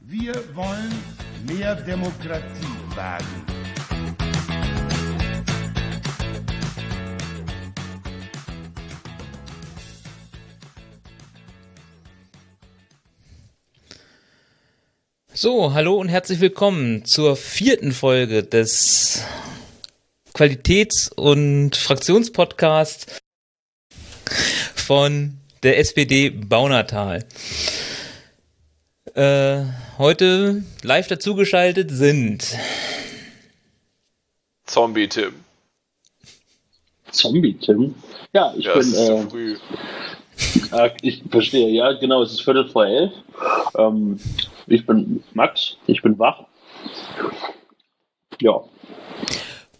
Wir wollen mehr Demokratie wagen. So, hallo und herzlich willkommen zur vierten Folge des Qualitäts- und Fraktionspodcasts von der SPD Baunatal. Äh, heute live dazugeschaltet sind Zombie Tim. Zombie Tim? Ja, ich Ja, bin. es ist Äh, zu früh. ah, ich verstehe, ja, genau, es ist Viertel vor elf. Ähm, ich bin Max, ich bin wach. Ja,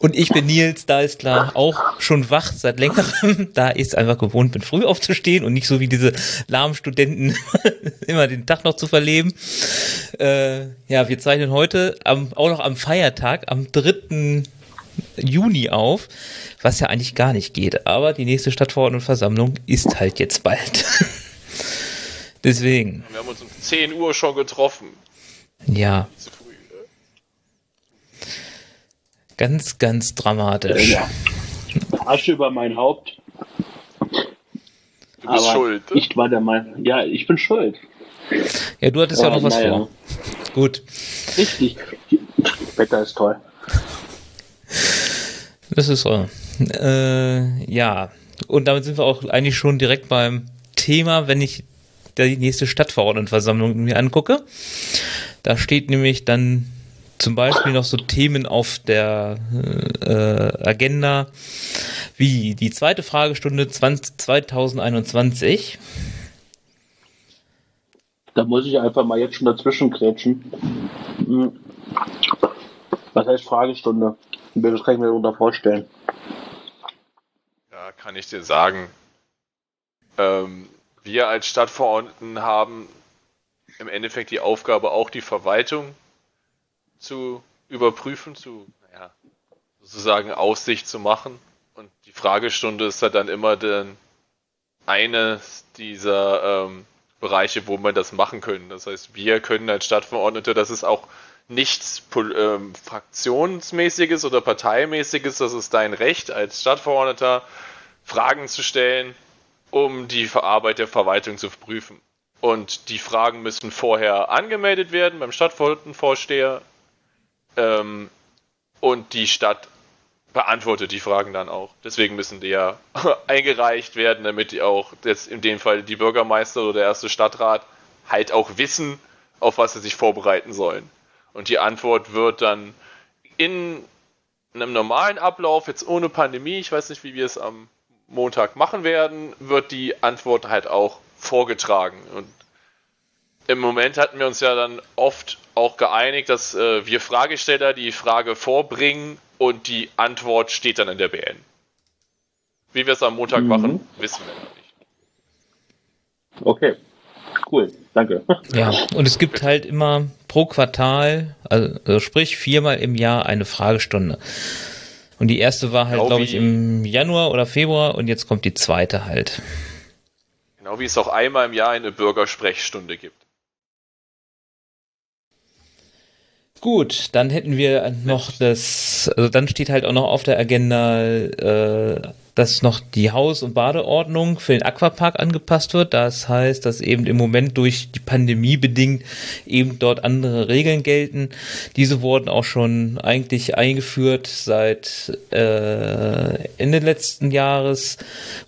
und ich bin Nils, da ist klar, auch schon wach seit längerem, da ist einfach gewohnt bin, früh aufzustehen und nicht so wie diese lahmen Studenten immer den Tag noch zu verleben. Äh, ja, wir zeichnen heute am, auch noch am Feiertag, am 3. Juni auf, was ja eigentlich gar nicht geht. Aber die nächste Stadtverordnetenversammlung ist halt jetzt bald. Deswegen, Wir haben uns um 10 Uhr schon getroffen. ja? Ganz, ganz dramatisch. ja. Asche über mein Haupt. Du bist aber schuld. Ich war der Meinung, ja, ich bin schuld. Ja, du hattest ja, noch was naja, vor. Gut. Richtig. Wetter ist toll. Das ist so. Äh, ja, und damit sind wir auch eigentlich schon direkt beim Thema, wenn ich die nächste Stadtverordnetenversammlung mir angucke. Da steht nämlich dann zum Beispiel noch so Themen auf der äh, Agenda wie die zweite Fragestunde 20, 2021. Da muss ich einfach mal jetzt schon dazwischen kretschen. Hm. Was heißt Fragestunde? Das kann ich mir darunter vorstellen. Ja, kann ich dir sagen. Ähm, wir als Stadtverordneten haben im Endeffekt die Aufgabe, auch die Verwaltung zu überprüfen, zu naja, sozusagen Aussicht zu machen. Und die Fragestunde ist halt dann immer dann eines dieser ähm, Bereiche, wo man das machen können. Das heißt, wir können als Stadtverordnete, das ist auch nichts ähm, fraktionsmäßiges oder parteimäßiges, das ist dein Recht als Stadtverordneter, Fragen zu stellen, um die Arbeit der Verwaltung zu prüfen. Und die Fragen müssen vorher angemeldet werden beim Stadtverordnetenvorsteher. Ähm, und die Stadt beantwortet die Fragen dann auch. Deswegen müssen die ja eingereicht werden, damit die auch jetzt in dem Fall die Bürgermeister oder der erste Stadtrat halt auch wissen, auf was sie sich vorbereiten sollen. Und die Antwort wird dann in einem normalen Ablauf, jetzt ohne Pandemie, ich weiß nicht, wie wir es am Montag machen werden, wird die Antwort halt auch vorgetragen. Und im Moment hatten wir uns ja dann oft auch geeinigt, dass äh, wir Fragesteller die Frage vorbringen und die Antwort steht dann in der BN. Wie wir es am Montag Mhm. machen, wissen wir noch nicht. Okay. Cool. Danke. Ja, und es gibt halt immer pro Quartal, also, also sprich viermal im Jahr eine Fragestunde. Und die erste war halt, Genau glaube ich, im Januar oder Februar und jetzt kommt die zweite halt. Genau wie es auch einmal im Jahr eine Bürgersprechstunde gibt. Gut, dann hätten wir noch das, also dann steht halt auch noch auf der Agenda, äh, dass noch die Haus- und Badeordnung für den Aquapark angepasst wird. Das heißt, dass eben im Moment durch die Pandemie bedingt eben dort andere Regeln gelten. Diese wurden auch schon eigentlich eingeführt seit äh, Ende letzten Jahres.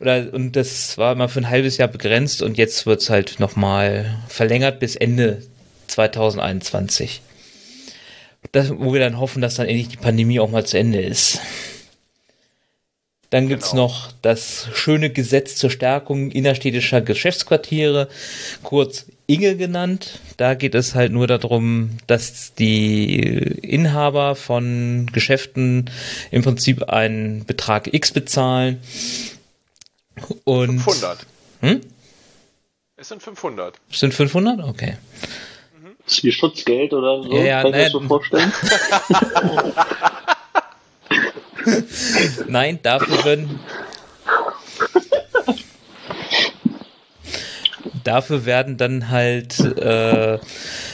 Oder, und das war immer für ein halbes Jahr begrenzt und jetzt wird es halt nochmal verlängert bis Ende 2021 das, wo wir dann hoffen, dass dann endlich die Pandemie auch mal zu Ende ist. Dann gibt's Genau. noch das schöne Gesetz zur Stärkung innerstädtischer Geschäftsquartiere, kurz Inge genannt. Da geht es halt nur darum, dass die Inhaber von Geschäften im Prinzip einen Betrag X bezahlen. Und 500. Hm? Es sind 500. Sind 500? Okay. Ist wie Schutzgeld oder so? Ja, ja, Kann ich mir das so vorstellen? Nein, dafür werden. dafür werden dann halt äh,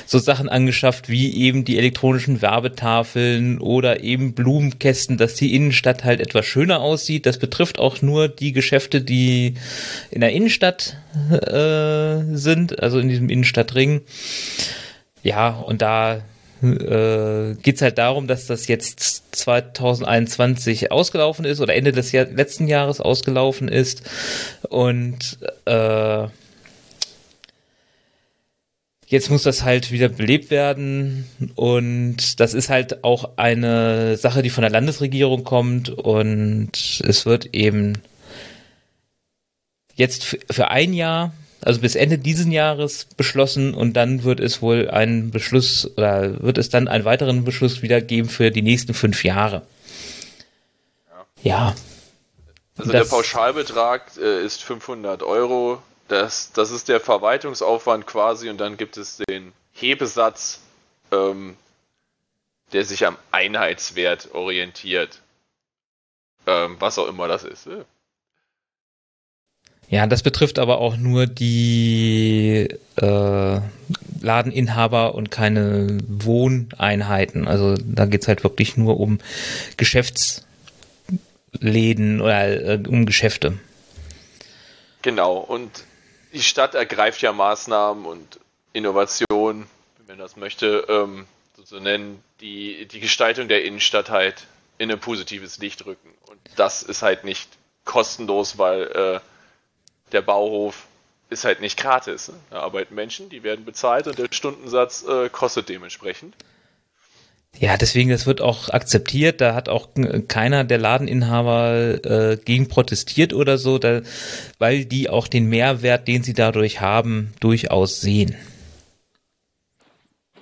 so Sachen angeschafft wie eben die elektronischen Werbetafeln oder eben Blumenkästen, dass die Innenstadt halt etwas schöner aussieht. Das betrifft auch nur die Geschäfte, die in der Innenstadt äh, sind, also in diesem Innenstadtring. Ja, und da äh, geht es halt darum, dass das jetzt 2021 ausgelaufen ist oder Ende des Jahr letzten Jahres ausgelaufen ist. Und äh, jetzt muss das halt wieder belebt werden. Und das ist halt auch eine Sache, die von der Landesregierung kommt. Und es wird eben jetzt für ein Jahr also bis Ende dieses Jahres beschlossen und dann wird es wohl einen Beschluss oder wird es dann einen weiteren Beschluss wieder geben für die nächsten fünf Jahre. Ja. ja. Also das, der Pauschalbetrag äh, ist 500 Euro. Das, das ist der Verwaltungsaufwand quasi und dann gibt es den Hebesatz, ähm, der sich am Einheitswert orientiert. Ähm, was auch immer das ist. Ne? Ja, das betrifft aber auch nur die äh, Ladeninhaber und keine Wohneinheiten. Also da geht's halt wirklich nur um Geschäftsläden oder äh, um Geschäfte. Genau, und die Stadt ergreift ja Maßnahmen und Innovationen, wenn man das möchte, ähm, so zu nennen, die die Gestaltung der Innenstadt halt in ein positives Licht rücken. Und das ist halt nicht kostenlos, weil äh, der Bauhof ist halt nicht gratis. Ne? Da arbeiten Menschen, die werden bezahlt und der Stundensatz äh, kostet dementsprechend. Ja, deswegen, das wird auch akzeptiert. Da hat auch keiner der Ladeninhaber äh, gegen protestiert oder so, da, weil die auch den Mehrwert, den sie dadurch haben, durchaus sehen.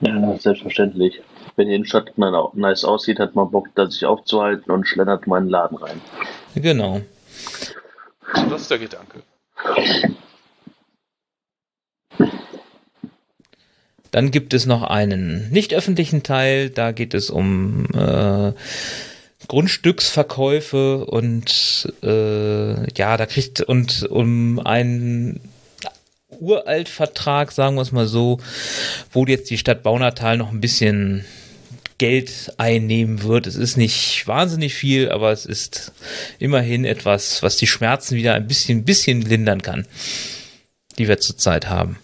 Ja, selbstverständlich. Wenn die Innenstadt nice aussieht, hat man Bock, da sich aufzuhalten und schlendert mal in den Laden rein. Genau. Das ist der Gedanke. Dann gibt es noch einen nicht öffentlichen Teil, da geht es um äh, Grundstücksverkäufe und äh, ja, da kriegt und um einen Uraltvertrag, sagen wir es mal so, wo jetzt die Stadt Baunatal noch ein bisschen Geld einnehmen wird. Es ist nicht wahnsinnig viel, aber es ist immerhin etwas, was die Schmerzen wieder ein bisschen, bisschen lindern kann, die wir zurzeit haben.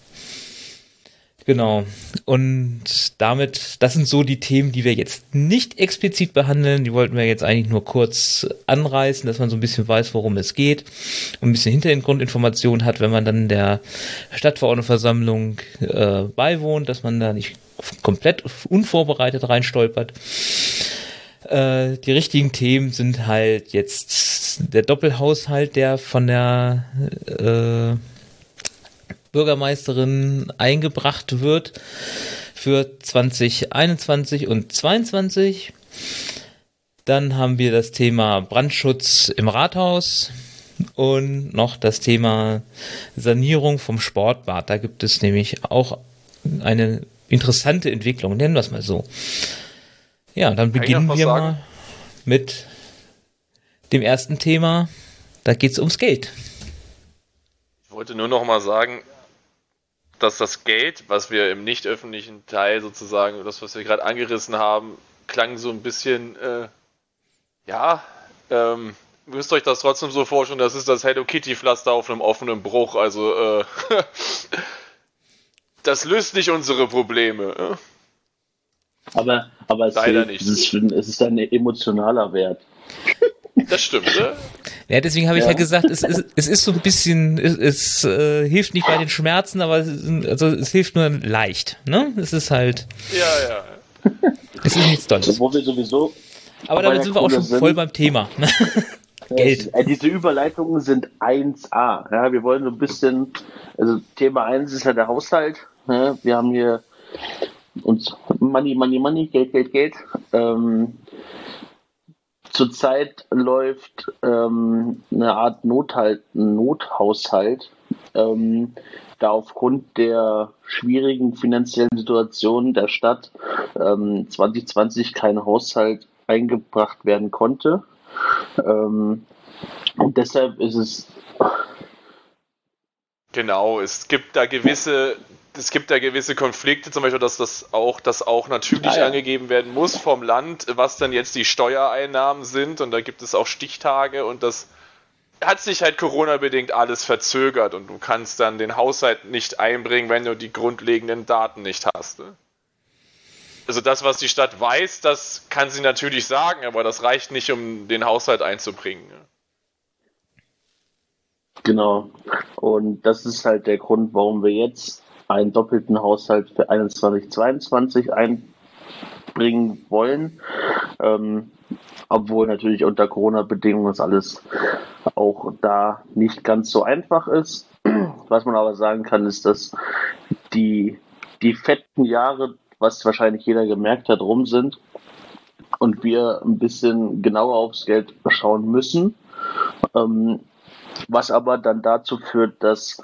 Genau. Und damit, das sind so die Themen, die wir jetzt nicht explizit behandeln. Die wollten wir jetzt eigentlich nur kurz anreißen, dass man so ein bisschen weiß, worum es geht und ein bisschen Hintergrundinformationen hat, wenn man dann der Stadtverordnetenversammlung äh, beiwohnt, dass man da nicht komplett unvorbereitet reinstolpert. Äh, die richtigen Themen sind halt jetzt der Doppelhaushalt, der von der äh, Bürgermeisterin eingebracht wird für 2021 und 2022. Dann haben wir das Thema Brandschutz im Rathaus und noch das Thema Sanierung vom Sportbad. Da gibt es nämlich auch eine interessante Entwicklung, nennen wir es mal so. Ja, dann beginnen wir sagen? mal mit dem ersten Thema. Da geht es ums Geld. Ich wollte nur noch mal sagen, dass das Geld, was wir im nicht öffentlichen Teil sozusagen, das, was wir gerade angerissen haben, klang so ein bisschen, äh, ja, ähm, müsst euch das trotzdem so vorstellen, das ist das Hello Kitty Pflaster auf einem offenen Bruch, also äh, das löst nicht unsere Probleme. Äh? Aber, aber es, Leider nicht. Es, ist, es ist ein emotionaler Wert. Das stimmt, ne? Ja, deswegen habe ich ja. ja gesagt, es, es, es ist so ein bisschen, es, es äh, hilft nicht bei den Schmerzen, aber es, also es hilft nur leicht, ne? Es ist halt. Ja, ja. Es ist nichts Tolles. Wo wir sowieso. Aber damit sind wir auch schon sind. voll beim Thema. Geld. Ja, diese Überleitungen sind 1A. Ja, wir wollen so ein bisschen, also Thema 1 ist ja der Haushalt. Ja, wir haben hier uns Money, Money, Money, Geld, Geld, Geld. Ähm, Zurzeit läuft ähm, eine Art Nothalt, Nothaushalt, ähm, da aufgrund der schwierigen finanziellen Situation der Stadt ähm, 2020 kein Haushalt eingebracht werden konnte. Ähm, und deshalb ist es. Genau, es gibt da gewisse, es gibt da gewisse Konflikte, zum Beispiel, dass das auch, dass auch natürlich Ah, ja. angegeben werden muss vom Land, was dann jetzt die Steuereinnahmen sind und da gibt es auch Stichtage und das hat sich halt Corona-bedingt alles verzögert und du kannst dann den Haushalt nicht einbringen, wenn du die grundlegenden Daten nicht hast. Ne? Also das, was die Stadt weiß, das kann sie natürlich sagen, aber das reicht nicht, um den Haushalt einzubringen. Ne? Genau. Und das ist halt der Grund, warum wir jetzt einen doppelten Haushalt für 21, 22 einbringen wollen. Ähm, obwohl natürlich unter Corona-Bedingungen das alles auch da nicht ganz so einfach ist. Was man aber sagen kann, ist, dass die, die fetten Jahre, was wahrscheinlich jeder gemerkt hat, rum sind und wir ein bisschen genauer aufs Geld schauen müssen. Ähm, was aber dann dazu führt, dass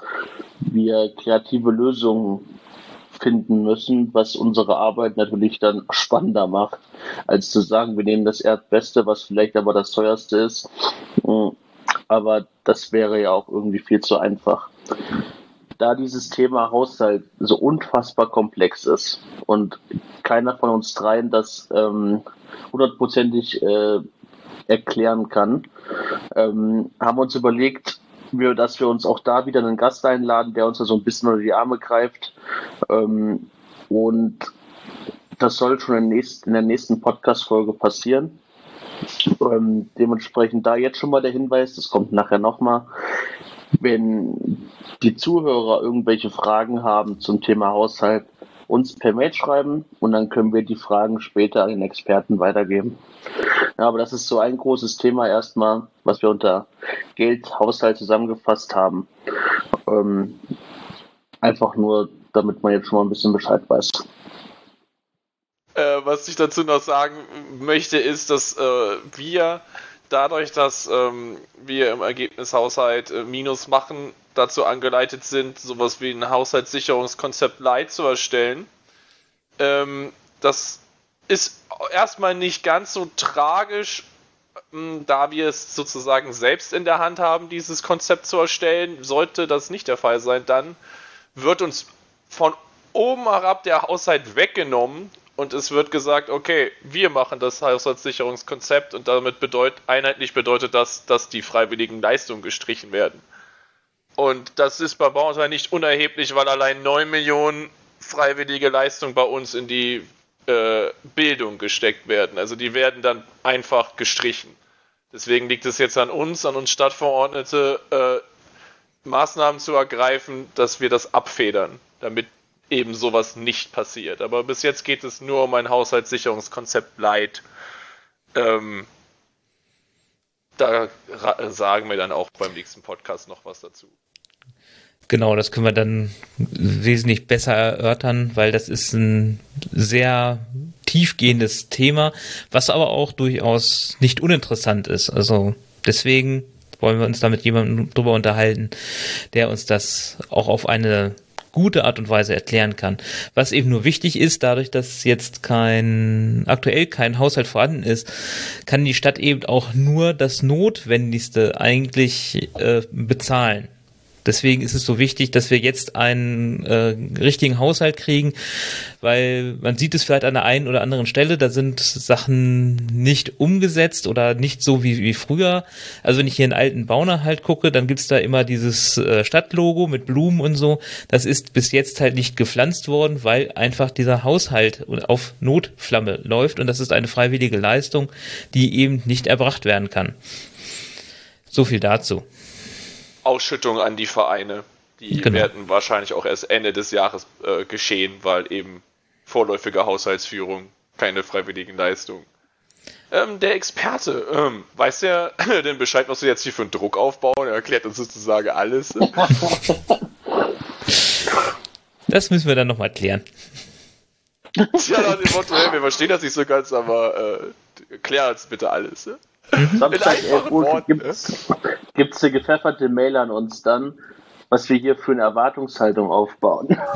wir kreative Lösungen finden müssen, was unsere Arbeit natürlich dann spannender macht, als zu sagen, wir nehmen das Erdbeste, was vielleicht aber das teuerste ist. Mm, Aber das wäre ja auch irgendwie viel zu einfach. Da dieses Thema Haushalt so unfassbar komplex ist und keiner von uns dreien das ähm, hundertprozentig äh, erklären kann, ähm, haben wir uns überlegt, wir, dass wir uns auch da wieder einen Gast einladen, der uns da so ein bisschen unter die Arme greift. Ähm, und das soll schon in, nächst, in der nächsten Podcast-Folge passieren. Ähm, dementsprechend da jetzt schon mal der Hinweis, das kommt nachher nochmal. Wenn die Zuhörer irgendwelche Fragen haben zum Thema Haushalt, uns per Mail schreiben und dann können wir die Fragen später an den Experten weitergeben. Ja, aber das ist so ein großes Thema erstmal, was wir unter Geld, Haushalt zusammengefasst haben. Ähm, einfach nur, damit man jetzt schon mal ein bisschen Bescheid weiß. Äh, was ich dazu noch sagen möchte, ist, dass äh, wir dadurch, dass ähm, wir im Ergebnishaushalt äh, Minus machen, dazu angeleitet sind, sowas wie ein Haushaltssicherungskonzept Light zu erstellen. Ähm, das ist erstmal nicht ganz so tragisch, ähm, da wir es sozusagen selbst in der Hand haben, dieses Konzept zu erstellen. Sollte das nicht der Fall sein, dann wird uns von oben herab der Haushalt weggenommen und es wird gesagt, okay, wir machen das Haushaltssicherungskonzept und damit bedeutet, einheitlich bedeutet das, dass die freiwilligen Leistungen gestrichen werden. Und das ist bei Bauernteil nicht unerheblich, weil allein 9 Millionen freiwillige Leistungen bei uns in die äh, Bildung gesteckt werden. Also die werden dann einfach gestrichen. Deswegen liegt es jetzt an uns, an uns Stadtverordnete, äh, Maßnahmen zu ergreifen, dass wir das abfedern, damit eben sowas nicht passiert. Aber bis jetzt geht es nur um ein Haushaltssicherungskonzept Light. Ähm, da sagen wir dann auch beim nächsten Podcast noch was dazu. Genau, das können wir dann wesentlich besser erörtern, weil das ist ein sehr tiefgehendes Thema, was aber auch durchaus nicht uninteressant ist. Also deswegen wollen wir uns da mit jemandem drüber unterhalten, der uns das auch auf eine gute Art und Weise erklären kann. Was eben nur wichtig ist, dadurch, dass jetzt kein, aktuell kein Haushalt vorhanden ist, kann die Stadt eben auch nur das Notwendigste eigentlich äh, bezahlen. Deswegen ist es so wichtig, dass wir jetzt einen äh, richtigen Haushalt kriegen, weil man sieht es vielleicht an der einen oder anderen Stelle, da sind Sachen nicht umgesetzt oder nicht so wie, wie früher. Also wenn ich hier in alten Bauner halt gucke, dann gibt's da immer dieses äh, Stadtlogo mit Blumen und so. Das ist bis jetzt halt nicht gepflanzt worden, weil einfach dieser Haushalt auf Notflamme läuft und das ist eine freiwillige Leistung, die eben nicht erbracht werden kann. So viel dazu. Ausschüttung an die Vereine. Die Genau. werden wahrscheinlich auch erst Ende des Jahres äh, geschehen, weil eben vorläufige Haushaltsführung, keine freiwilligen Leistungen. Ähm, der Experte, ähm, weiß der denn Bescheid, was wir jetzt hier für einen Druck aufbauen? Er erklärt uns sozusagen alles. Das müssen wir dann nochmal klären. ja, nach dem Motto, wir verstehen das nicht so ganz, aber äh, klär uns bitte alles. Ne? Samstag In 11 einfachen Uhr Worten, gibt's, gibt's eine gepfefferte Mail an uns dann, was wir hier für eine Erwartungshaltung aufbauen.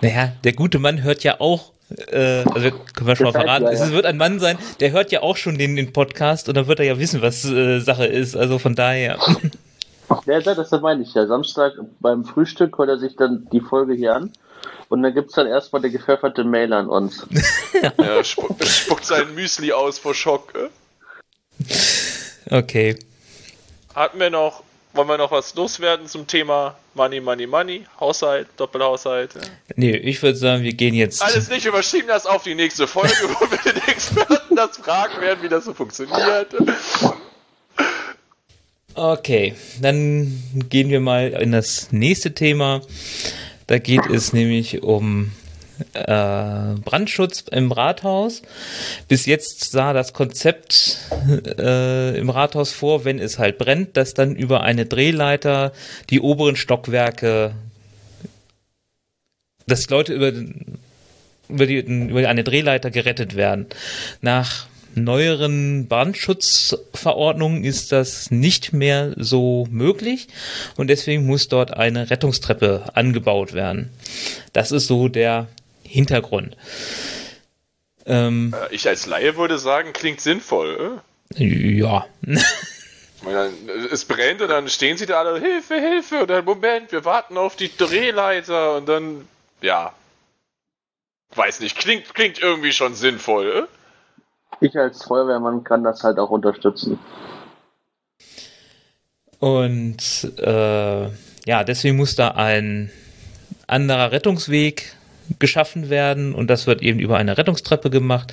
Naja, der gute Mann hört ja auch Äh, also können wir schon mal verraten. Es wird ein Mann sein, der hört ja auch schon den, den Podcast und dann wird er ja wissen, was äh, Sache ist. Also von daher. Ja, das meine ich ja. Samstag beim Frühstück hört er sich dann die Folge hier an. Und dann gibt es dann erstmal der gepfefferte Mail an uns. ja, spuckt, spuckt sein Müsli aus vor Schock. Äh? Okay. Hatten wir noch, wollen wir noch was loswerden zum Thema Money, Money, Money? Haushalt, Doppelhaushalt? Ja. Nee, ich würde sagen, wir gehen jetzt. Alles nicht, überschieben das auf die nächste Folge, wo wir den Experten das fragen werden, wie das so funktioniert. Okay, dann gehen wir mal in das nächste Thema. Da geht es nämlich um äh, Brandschutz im Rathaus. Bis jetzt sah das Konzept äh, im Rathaus vor, wenn es halt brennt, dass dann über eine Drehleiter die oberen Stockwerke, dass Leute über, über, die, über eine Drehleiter gerettet werden. Nach neueren Brandschutzverordnungen ist das nicht mehr so möglich und deswegen muss dort eine Rettungstreppe angebaut werden. Das ist so der Hintergrund. Ähm, äh, ich als Laie würde sagen, klingt sinnvoll. Äh? Ja. es brennt und dann stehen sie da alle, Hilfe, Hilfe, und dann, Moment, wir warten auf die Drehleiter und dann, ja. Weiß nicht, klingt, klingt irgendwie schon sinnvoll. Äh? ich als Feuerwehrmann kann das halt auch unterstützen. Und äh, ja, deswegen muss da ein anderer Rettungsweg geschaffen werden und das wird eben über eine Rettungstreppe gemacht.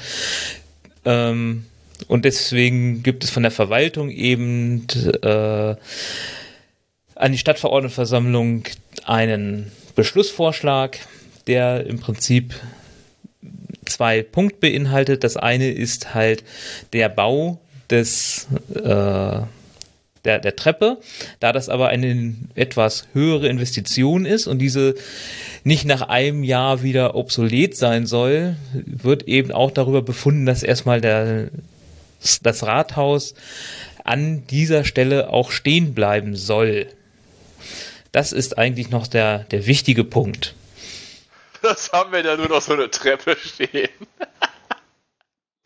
Ähm, und deswegen gibt es von der Verwaltung eben äh, an die Stadtverordnetenversammlung einen Beschlussvorschlag, der im Prinzip zwei Punkte beinhaltet. Das eine ist halt der Bau des äh, der, der Treppe. Da das aber eine etwas höhere Investition ist und diese nicht nach einem Jahr wieder obsolet sein soll, wird eben auch darüber befunden, dass erstmal der, das Rathaus an dieser Stelle auch stehen bleiben soll. Das ist eigentlich noch der, der wichtige Punkt. Das haben wir ja nur noch so eine Treppe stehen.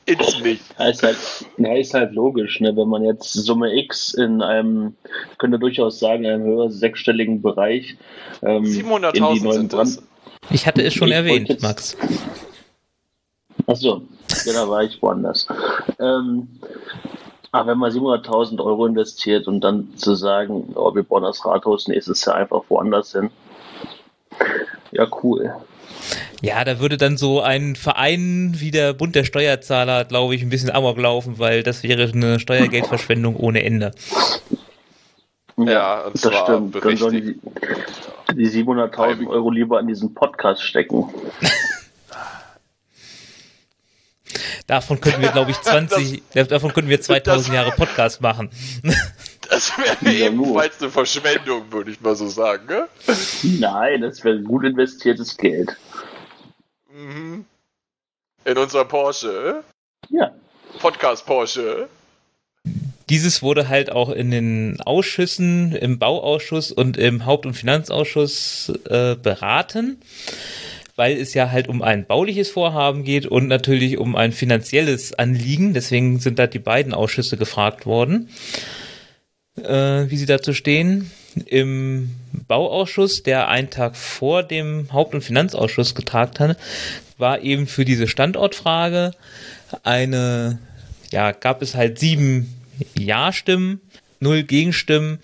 Ins Licht. Ja, ist halt, ja, ist halt logisch, ne? wenn man jetzt Summe X in einem, könnte durchaus sagen, einem höheren sechsstelligen Bereich ähm, 700.000 sind das. Ich hatte es schon ich erwähnt, jetzt, Max. Achso, ja, da war ich woanders. Ähm, aber wenn man 700.000 Euro investiert und dann zu sagen, oh, wir bauen das Rathaus nächstes Jahr einfach woanders hin, ja, cool. Ja, da würde dann so ein Verein wie der Bund der Steuerzahler, glaube ich, ein bisschen amok laufen, weil das wäre eine Steuergeldverschwendung ohne Ende. Ja, das stimmt. Dann sollen die, die 700.000 Euro lieber an diesen Podcast stecken. Davon könnten wir, glaube ich, 20, das, davon könnten wir 2000 Jahre Podcast machen. Das wäre ja, ebenfalls eine Verschwendung, würde ich mal so sagen. Ne? Nein, das wäre gut investiertes Geld. Mhm. In unserer Porsche. Ja. Podcast Porsche. Dieses wurde halt auch in den Ausschüssen, im Bauausschuss und im Haupt- und Finanzausschuss äh, beraten, weil es ja halt um ein bauliches Vorhaben geht und natürlich um ein finanzielles Anliegen. Deswegen sind da die beiden Ausschüsse gefragt worden, äh, wie sie dazu stehen im Bauausschuss, der einen Tag vor dem Haupt- und Finanzausschuss getagt hat, war eben für diese Standortfrage eine, ja, gab es halt sieben Ja-Stimmen, null Gegenstimmen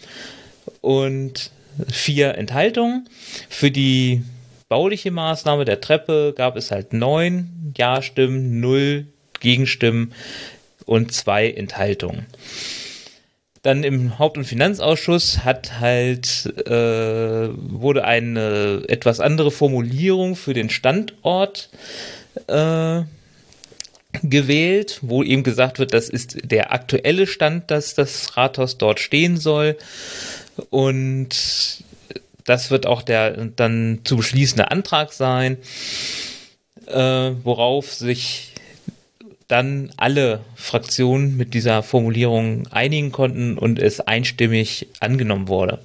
und vier Enthaltungen. Für die bauliche Maßnahme der Treppe gab es halt neun Ja-Stimmen, null Gegenstimmen und zwei Enthaltungen. Dann im Haupt- und Finanzausschuss hat halt äh, wurde eine etwas andere Formulierung für den Standort äh, gewählt, wo eben gesagt wird, das ist der aktuelle Stand, dass das Rathaus dort stehen soll. Und das wird auch der dann zu beschließende Antrag sein, äh, worauf sich dann alle Fraktionen mit dieser Formulierung einigen konnten und es einstimmig angenommen wurde.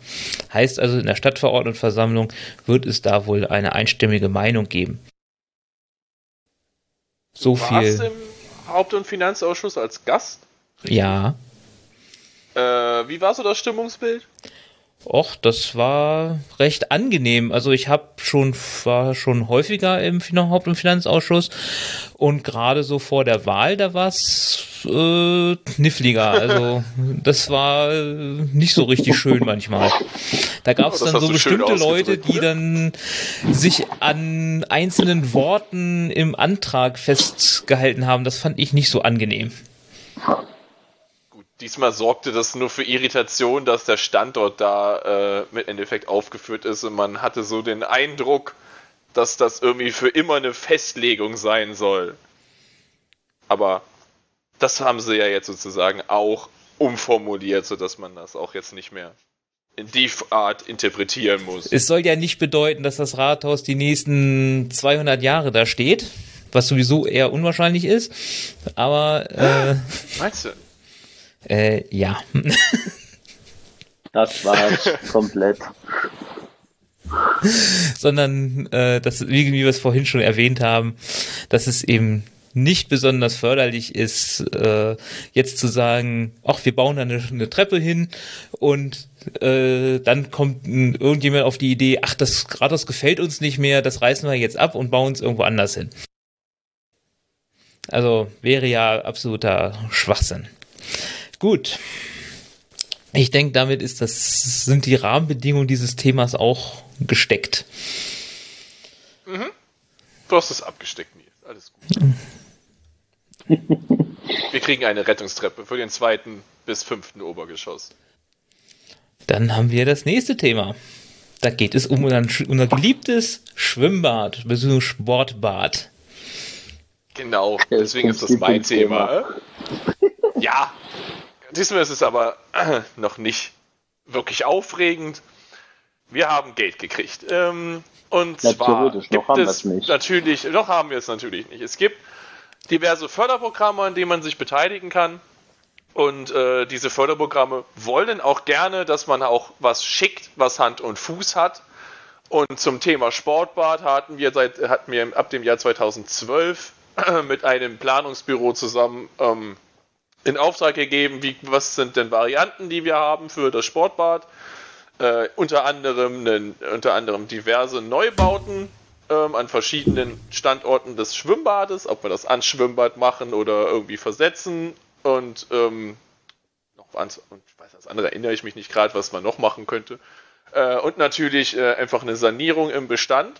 Heißt also, in der Stadtverordnetenversammlung wird es da wohl eine einstimmige Meinung geben. So Du warst viel. im Haupt- und Finanzausschuss als Gast. Ja. Äh, wie war so das Stimmungsbild? Och, das war recht angenehm. Also ich habe schon war schon häufiger im Haupt- und Finanzausschuss und gerade so vor der Wahl, da war's äh, kniffliger. Also das war nicht so richtig schön manchmal. Da gab es Oh, dann so bestimmte Leute, die dann sich an einzelnen Worten im Antrag festgehalten haben. Das fand ich nicht so angenehm. Diesmal sorgte das nur für Irritation, dass der Standort da äh, mit Endeffekt aufgeführt ist und man hatte so den Eindruck, dass das irgendwie für immer eine Festlegung sein soll. Aber das haben sie ja jetzt sozusagen auch umformuliert, sodass man das auch jetzt nicht mehr in die Art interpretieren muss. Es soll ja nicht bedeuten, dass das Rathaus die nächsten 200 Jahre da steht, was sowieso eher unwahrscheinlich ist. Aber äh, Meinst du? Äh, ja, Das war's komplett. sondern äh, das, wie, wie wir es vorhin schon erwähnt haben, dass es eben nicht besonders förderlich ist, äh, jetzt zu sagen, ach, wir bauen da eine, eine Treppe hin und äh, dann kommt ein, irgendjemand auf die Idee, ach, das Rathaus gefällt uns nicht mehr, das reißen wir jetzt ab und bauen es irgendwo anders hin. Also wäre ja absoluter Schwachsinn. Gut. Ich denke, damit ist das, sind die Rahmenbedingungen dieses Themas auch gesteckt. Du hast es abgesteckt, Nils. Alles gut. Wir kriegen eine Rettungstreppe für den zweiten bis fünften Obergeschoss. Dann haben wir das nächste Thema. Da geht es um unser, unser geliebtes Schwimmbad, bzw. Sportbad. Genau, deswegen ist das mein. Thema. äh? Ja, diesmal ist es aber noch nicht wirklich aufregend. Wir haben Geld gekriegt. Ähm, und Ja, zwar gibt haben wir es es nicht. natürlich, noch haben wir es natürlich nicht. Es gibt diverse Förderprogramme, an denen man sich beteiligen kann. Und äh, diese Förderprogramme wollen auch gerne, dass man auch was schickt, was Hand und Fuß hat. Und zum Thema Sportbad hatten wir seit hatten wir ab dem Jahr 2012 mit einem Planungsbüro zusammen ähm, in Auftrag gegeben, wie, was sind denn Varianten, die wir haben für das Sportbad. Äh, unter, anderem nen- unter anderem diverse Neubauten ähm, an verschiedenen Standorten des Schwimmbades, ob wir das ans Schwimmbad machen oder irgendwie versetzen. Und ähm, noch ans, und ich weiß, das andere erinnere ich mich nicht gerade, was man noch machen könnte. Äh, und natürlich äh, einfach eine Sanierung im Bestand.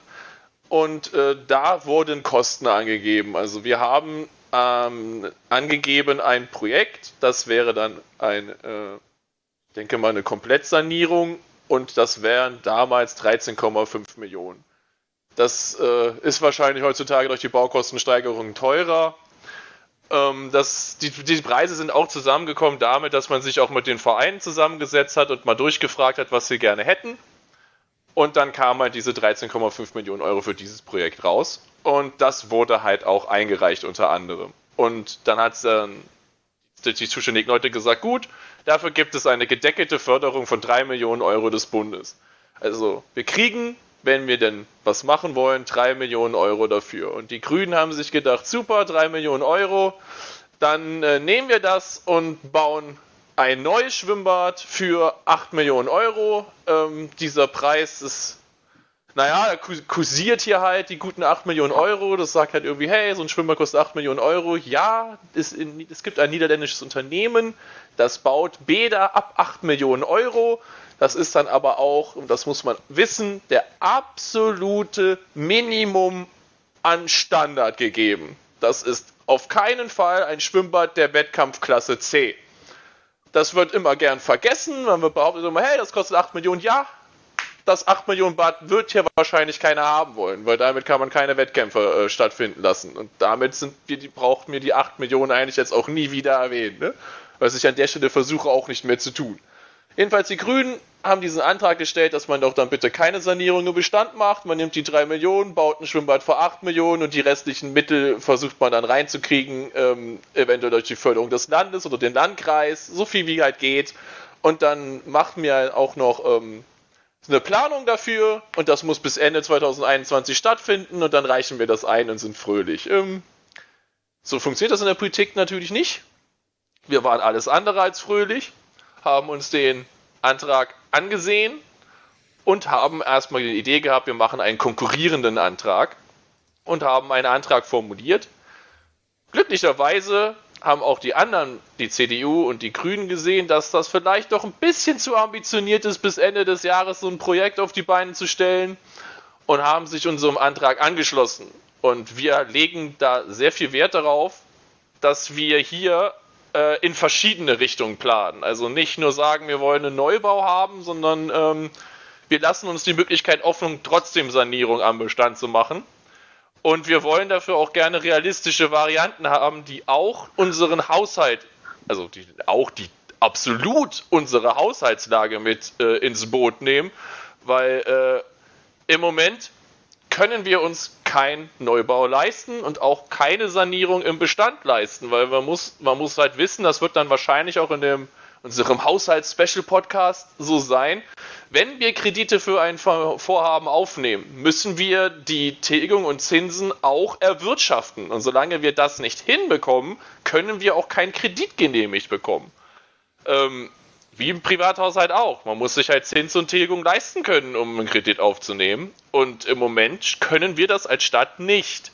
Und äh, da wurden Kosten angegeben. Also wir haben ähm, angegeben ein Projekt, das wäre dann ein, äh, denke mal, eine Komplettsanierung und das wären damals 13,5 Millionen. Das äh, ist wahrscheinlich heutzutage durch die Baukostensteigerung teurer. Ähm, das, die, die Preise sind auch zusammengekommen damit, dass man sich auch mit den Vereinen zusammengesetzt hat und mal durchgefragt hat, was sie gerne hätten. Und dann kamen halt diese 13,5 Millionen Euro für dieses Projekt raus. Und das wurde halt auch eingereicht unter anderem. Und dann hat ähm, die zuständigen Leute gesagt, gut, dafür gibt es eine gedeckelte Förderung von 3 Millionen Euro des Bundes. Also wir kriegen, wenn wir denn was machen wollen, 3 Millionen Euro dafür. Und die Grünen haben sich gedacht, super, 3 Millionen Euro, dann äh, nehmen wir das und bauen ein neues Schwimmbad für 8 Millionen Euro. Ähm, dieser Preis ist, naja, er ku- kursiert hier halt die guten 8 Millionen Euro. Das sagt halt irgendwie, hey, so ein Schwimmbad kostet 8 Millionen Euro. Ja, es, in, es gibt ein niederländisches Unternehmen, das baut Bäder ab 8 Millionen Euro. Das ist dann aber auch, und das muss man wissen, der absolute Minimum an Standard gegeben. Das ist auf keinen Fall ein Schwimmbad der Wettkampfklasse C. Das wird immer gern vergessen. Man wird behauptet immer, hey, das kostet 8 Millionen. Ja, das 8 Millionen Bad wird hier wahrscheinlich keiner haben wollen, weil damit kann man keine Wettkämpfe äh, stattfinden lassen. Und damit sind wir, die braucht mir die 8 Millionen eigentlich jetzt auch nie wieder erwähnen. Ne? Was ich an der Stelle versuche auch nicht mehr zu tun. Jedenfalls die Grünen haben diesen Antrag gestellt, dass man doch dann bitte keine Sanierung im Bestand macht. Man nimmt die 3 Millionen, baut ein Schwimmbad für 8 Millionen und die restlichen Mittel versucht man dann reinzukriegen, ähm, eventuell durch die Förderung des Landes oder den Landkreis, so viel wie halt geht. Und dann macht mir auch noch ähm, eine Planung dafür und das muss bis Ende 2021 stattfinden und dann reichen wir das ein und sind fröhlich. Ähm, So funktioniert das in der Politik natürlich nicht. Wir waren alles andere als fröhlich, haben uns den Antrag angesehen und haben erstmal die Idee gehabt, wir machen einen konkurrierenden Antrag und haben einen Antrag formuliert. Glücklicherweise haben auch die anderen, die CDU und die Grünen gesehen, dass das vielleicht doch ein bisschen zu ambitioniert ist, bis Ende des Jahres so ein Projekt auf die Beine zu stellen und haben sich unserem Antrag angeschlossen. Und wir legen da sehr viel Wert darauf, dass wir hier äh, in verschiedene Richtungen planen. Also nicht nur sagen, wir wollen einen Neubau haben, sondern ähm, wir lassen uns die Möglichkeit offen, trotzdem Sanierung am Bestand zu machen. Und wir wollen dafür auch gerne realistische Varianten haben, die auch unseren Haushalt, also die, auch die absolut unsere Haushaltslage mit äh, ins Boot nehmen, weil äh, im Moment können wir uns keinen Neubau leisten und auch keine Sanierung im Bestand leisten, weil man muss, man muss halt wissen, das wird dann wahrscheinlich auch in dem unserem Haushalts-Special-Podcast so sein. Wenn wir Kredite für ein Vorhaben aufnehmen, müssen wir die Tilgung und Zinsen auch erwirtschaften. Und solange wir das nicht hinbekommen, können wir auch keinen Kredit genehmigt bekommen. Ähm, wie im Privathaushalt auch. Man muss sich halt Zins und Tilgung leisten können, um einen Kredit aufzunehmen. Und im Moment können wir das als Stadt nicht.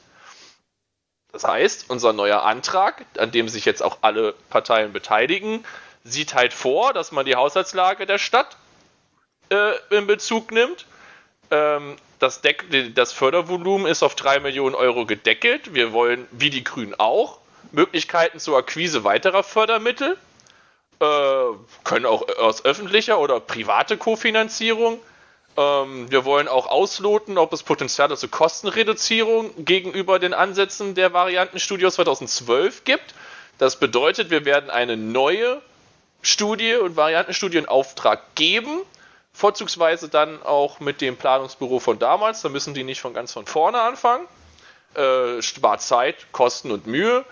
Das heißt, unser neuer Antrag, an dem sich jetzt auch alle Parteien beteiligen, sieht halt vor, dass man die Haushaltslage der Stadt äh, in Bezug nimmt. Ähm, das, Deck das Fördervolumen ist auf 3 Millionen Euro gedeckelt. Wir wollen, wie die Grünen auch, Möglichkeiten zur Akquise weiterer Fördermittel können auch aus öffentlicher oder private Kofinanzierung. Ähm, wir wollen auch ausloten, ob es Potenziale zur Kostenreduzierung gegenüber den Ansätzen der Variantenstudie aus 2012 gibt. Das bedeutet, wir werden eine neue Studie und Variantenstudie in Auftrag geben. Vorzugsweise dann auch mit dem Planungsbüro von damals. Da müssen die nicht von ganz von vorne anfangen. Äh, spart Zeit, Kosten und Mühe.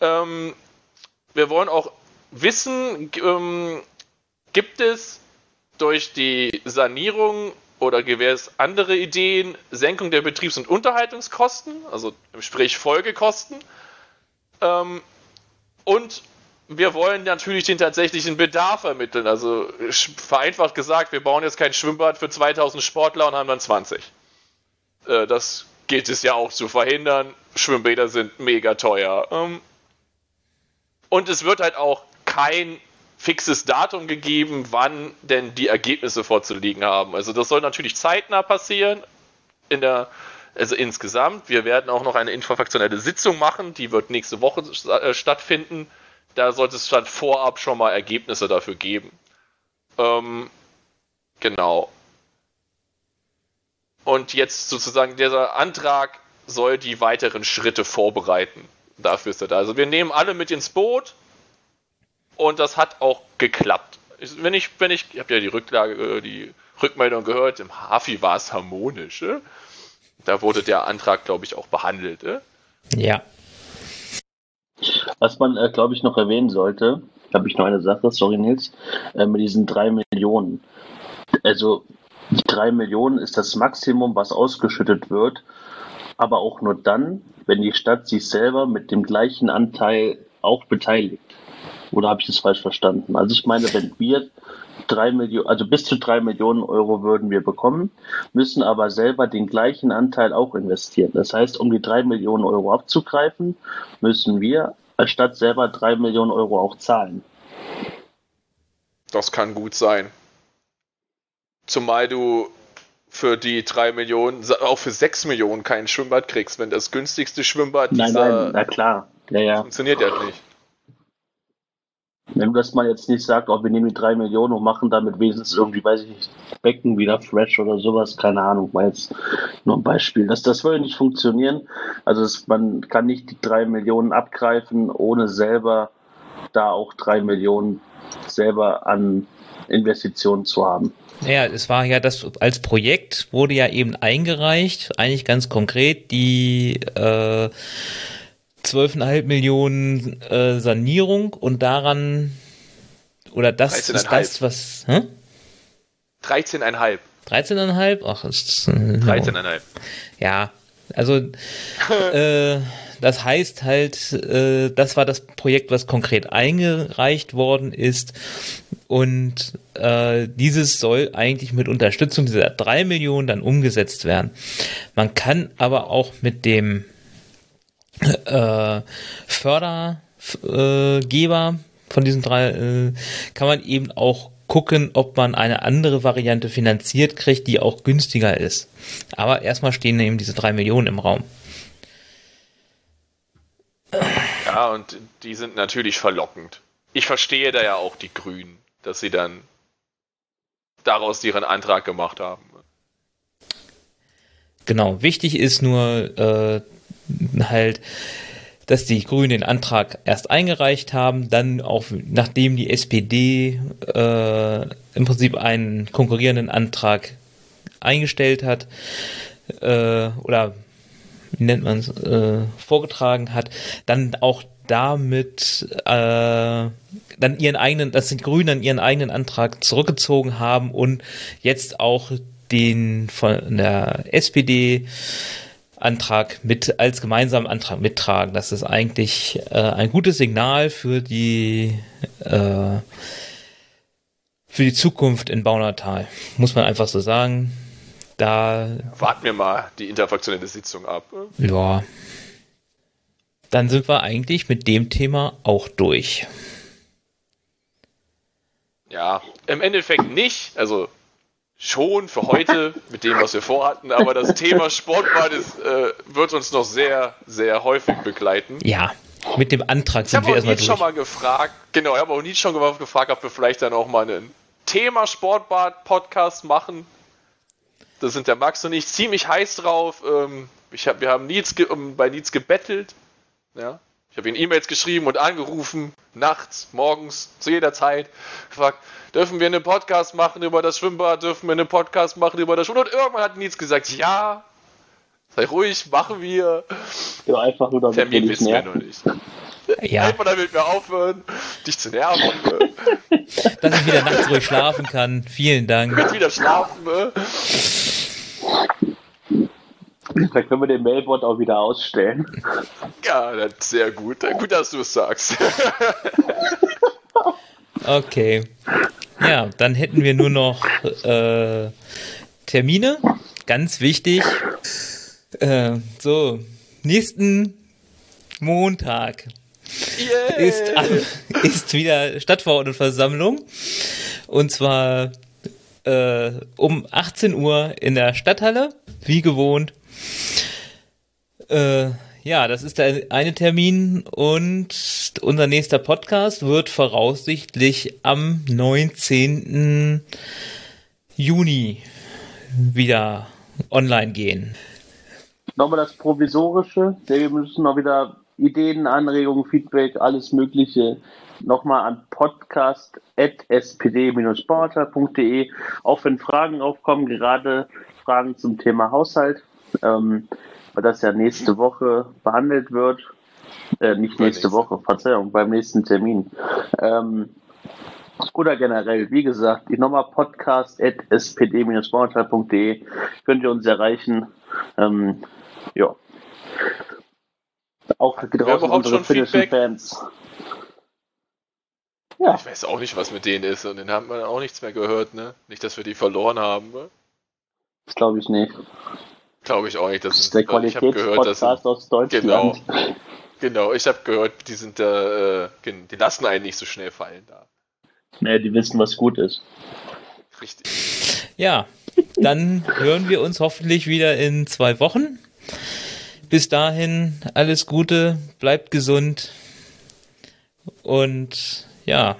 Ähm, wir wollen auch wissen, ähm, gibt es durch die Sanierung oder gewähr es andere Ideen, Senkung der Betriebs- und Unterhaltungskosten, also sprich Folgekosten. Ähm, und wir wollen natürlich den tatsächlichen Bedarf ermitteln. Also vereinfacht gesagt, wir bauen jetzt kein Schwimmbad für 2000 Sportler und haben dann 20. Äh, das gilt es ja auch zu verhindern. Schwimmbäder sind mega teuer. Ähm, und es wird halt auch kein fixes Datum gegeben, wann denn die Ergebnisse vorzulegen haben. Also das soll natürlich zeitnah passieren in der also insgesamt. Wir werden auch noch eine infrafraktionelle Sitzung machen, die wird nächste Woche äh, stattfinden. Da sollte es dann vorab schon mal Ergebnisse dafür geben. Ähm, genau. Und jetzt sozusagen dieser Antrag soll die weiteren Schritte vorbereiten. Dafür ist er da. Also wir nehmen alle mit ins Boot, und das hat auch geklappt. Wenn ich, wenn ich, ich habe ja die Rücklage, äh, die Rückmeldung gehört, im Hafi war es harmonisch. Ne? Da wurde der Antrag, glaube ich, auch behandelt. Ne? Ja. Was man, äh, glaube ich, noch erwähnen sollte, habe ich noch eine Sache, sorry Nils, äh, mit diesen drei Millionen. Also die drei Millionen ist das Maximum, was ausgeschüttet wird, aber auch nur dann, wenn die Stadt sich selber mit dem gleichen Anteil auch beteiligt. Oder habe ich das falsch verstanden? Also ich meine, wenn wir drei Millionen, also bis zu drei Millionen Euro würden wir bekommen, müssen aber selber den gleichen Anteil auch investieren. Das heißt, um die drei Millionen Euro abzugreifen, müssen wir als Stadt selber drei Millionen Euro auch zahlen. Das kann gut sein. Zumal du für die drei Millionen, auch für sechs Millionen kein Schwimmbad kriegst, wenn das günstigste Schwimmbad nein, nein, na klar. Ja, ja. funktioniert ja nicht. Wenn das mal jetzt nicht sagt, oh, wir nehmen die drei Millionen und machen damit wenigstens irgendwie, weiß ich nicht, Becken wieder fresh oder sowas, keine Ahnung, war jetzt nur ein Beispiel. Das, das würde nicht funktionieren. Also es, man kann nicht die drei Millionen abgreifen, ohne selber da auch drei Millionen selber an Investitionen zu haben. Ja, es war ja das als Projekt wurde ja eben eingereicht, eigentlich ganz konkret die äh, 12,5 Millionen äh, Sanierung und daran, oder das ist das, was. Hä? 13,5. 13,5? Ach, ist. Äh, 13,5. Ja, also äh, das heißt halt, äh, das war das Projekt, was konkret eingereicht worden ist. Und äh, dieses soll eigentlich mit Unterstützung dieser drei Millionen dann umgesetzt werden. Man kann aber auch mit dem äh, Fördergeber von diesen drei, äh, kann man eben auch gucken, ob man eine andere Variante finanziert kriegt, die auch günstiger ist. Aber erstmal stehen eben diese drei Millionen im Raum. Ja, und die sind natürlich verlockend. Ich verstehe da ja auch die Grünen, dass sie dann daraus ihren Antrag gemacht haben. Genau, wichtig ist nur äh, halt, dass die Grünen den Antrag erst eingereicht haben, dann auch nachdem die SPD äh, im Prinzip einen konkurrierenden Antrag eingestellt hat äh, oder wie nennt man es, äh, vorgetragen hat, dann auch damit äh, dann ihren eigenen, dass die Grünen dann ihren eigenen Antrag zurückgezogen haben und jetzt auch den von der SPD Antrag mit als gemeinsamen Antrag mittragen. Das ist eigentlich äh, ein gutes Signal für die äh, für die Zukunft in Baunatal, muss man einfach so sagen. Da warten wir mal die interfraktionelle Sitzung ab. Ja. Dann sind wir eigentlich mit dem Thema auch durch. Ja, im Endeffekt nicht. Also schon für heute mit dem, was wir vorhatten, aber das Thema Sportbad ist, äh, wird uns noch sehr, sehr häufig begleiten. Ja, mit dem Antrag sind wir erstmal durch. Ich habe schon mal gefragt, genau, ich habe auch nie schon gefragt, ob wir vielleicht dann auch mal einen Thema Sportbad-Podcast machen. Da sind der Max und ich ziemlich heiß drauf. Ähm, ich hab, wir haben Nietz bei Nietz gebettelt. Ja. Ich habe ihm E-Mails geschrieben und angerufen, nachts, morgens, zu jeder Zeit. Gefragt, dürfen wir einen Podcast machen über das Schwimmbad, dürfen wir einen Podcast machen über das Schwimmbad. Und irgendwann hat Nils gesagt, ja, sei ruhig, machen wir. Ja, einfach nur damit Termin wissen wir noch nicht. Ja. Einfach damit wir aufhören, dich zu nerven. Dass ich wieder nachts ruhig schlafen kann. Vielen Dank. Damit wieder schlafen. Da können wir den Mailbot auch wieder ausstellen. Ja, das ist sehr gut. Gut, dass du es sagst. Okay. Ja, dann hätten wir nur noch äh, Termine. Ganz wichtig. Äh, so, nächsten Montag yeah. ist, ist wieder Stadtverordnetenversammlung. Und zwar äh, um 18 Uhr in der Stadthalle, wie gewohnt. Äh, ja, das ist der eine Termin und unser nächster Podcast wird voraussichtlich am 19. Juni wieder online gehen. Nochmal das Provisorische. Wir müssen noch wieder Ideen, Anregungen, Feedback, alles Mögliche nochmal an podcast.spd-sporter.de. Auch wenn Fragen aufkommen, gerade Fragen zum Thema Haushalt. Ähm, weil das ja nächste Woche behandelt wird. Äh, nicht nächste Woche, Verzeihung, beim nächsten Termin. Ähm, oder generell, wie gesagt, die Nummer podcast.spd-bauanteil.de könnt ihr uns erreichen. Ähm, ja. Auch draußen unsere finnischen Fans. Ja. Ich weiß auch nicht, was mit denen ist und den haben wir auch nichts mehr gehört, ne? Nicht, dass wir die verloren haben, ne? Das glaube ich nicht. Glaube ich auch nicht. Das ist der Qualitätspodcast aus Deutschland. Genau, genau ich habe gehört, die sind da, äh, die lassen einen nicht so schnell fallen da. Nee, die wissen, was gut ist. Richtig. Ja, dann hören wir uns hoffentlich wieder in zwei Wochen. Bis dahin alles Gute, bleibt gesund und ja,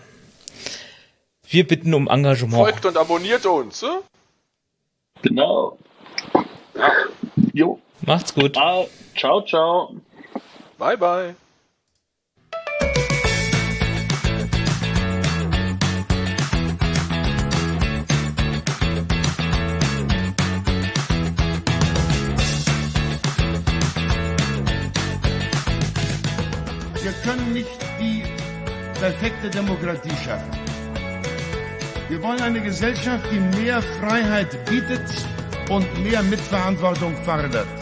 wir bitten um Engagement. Folgt und abonniert uns. Äh? Genau. Ja. Jo. Macht's gut. Ciao, ciao. Bye, bye. Wir können nicht die perfekte Demokratie schaffen. Wir wollen eine Gesellschaft, die mehr Freiheit bietet und mehr Mitverantwortung fordert.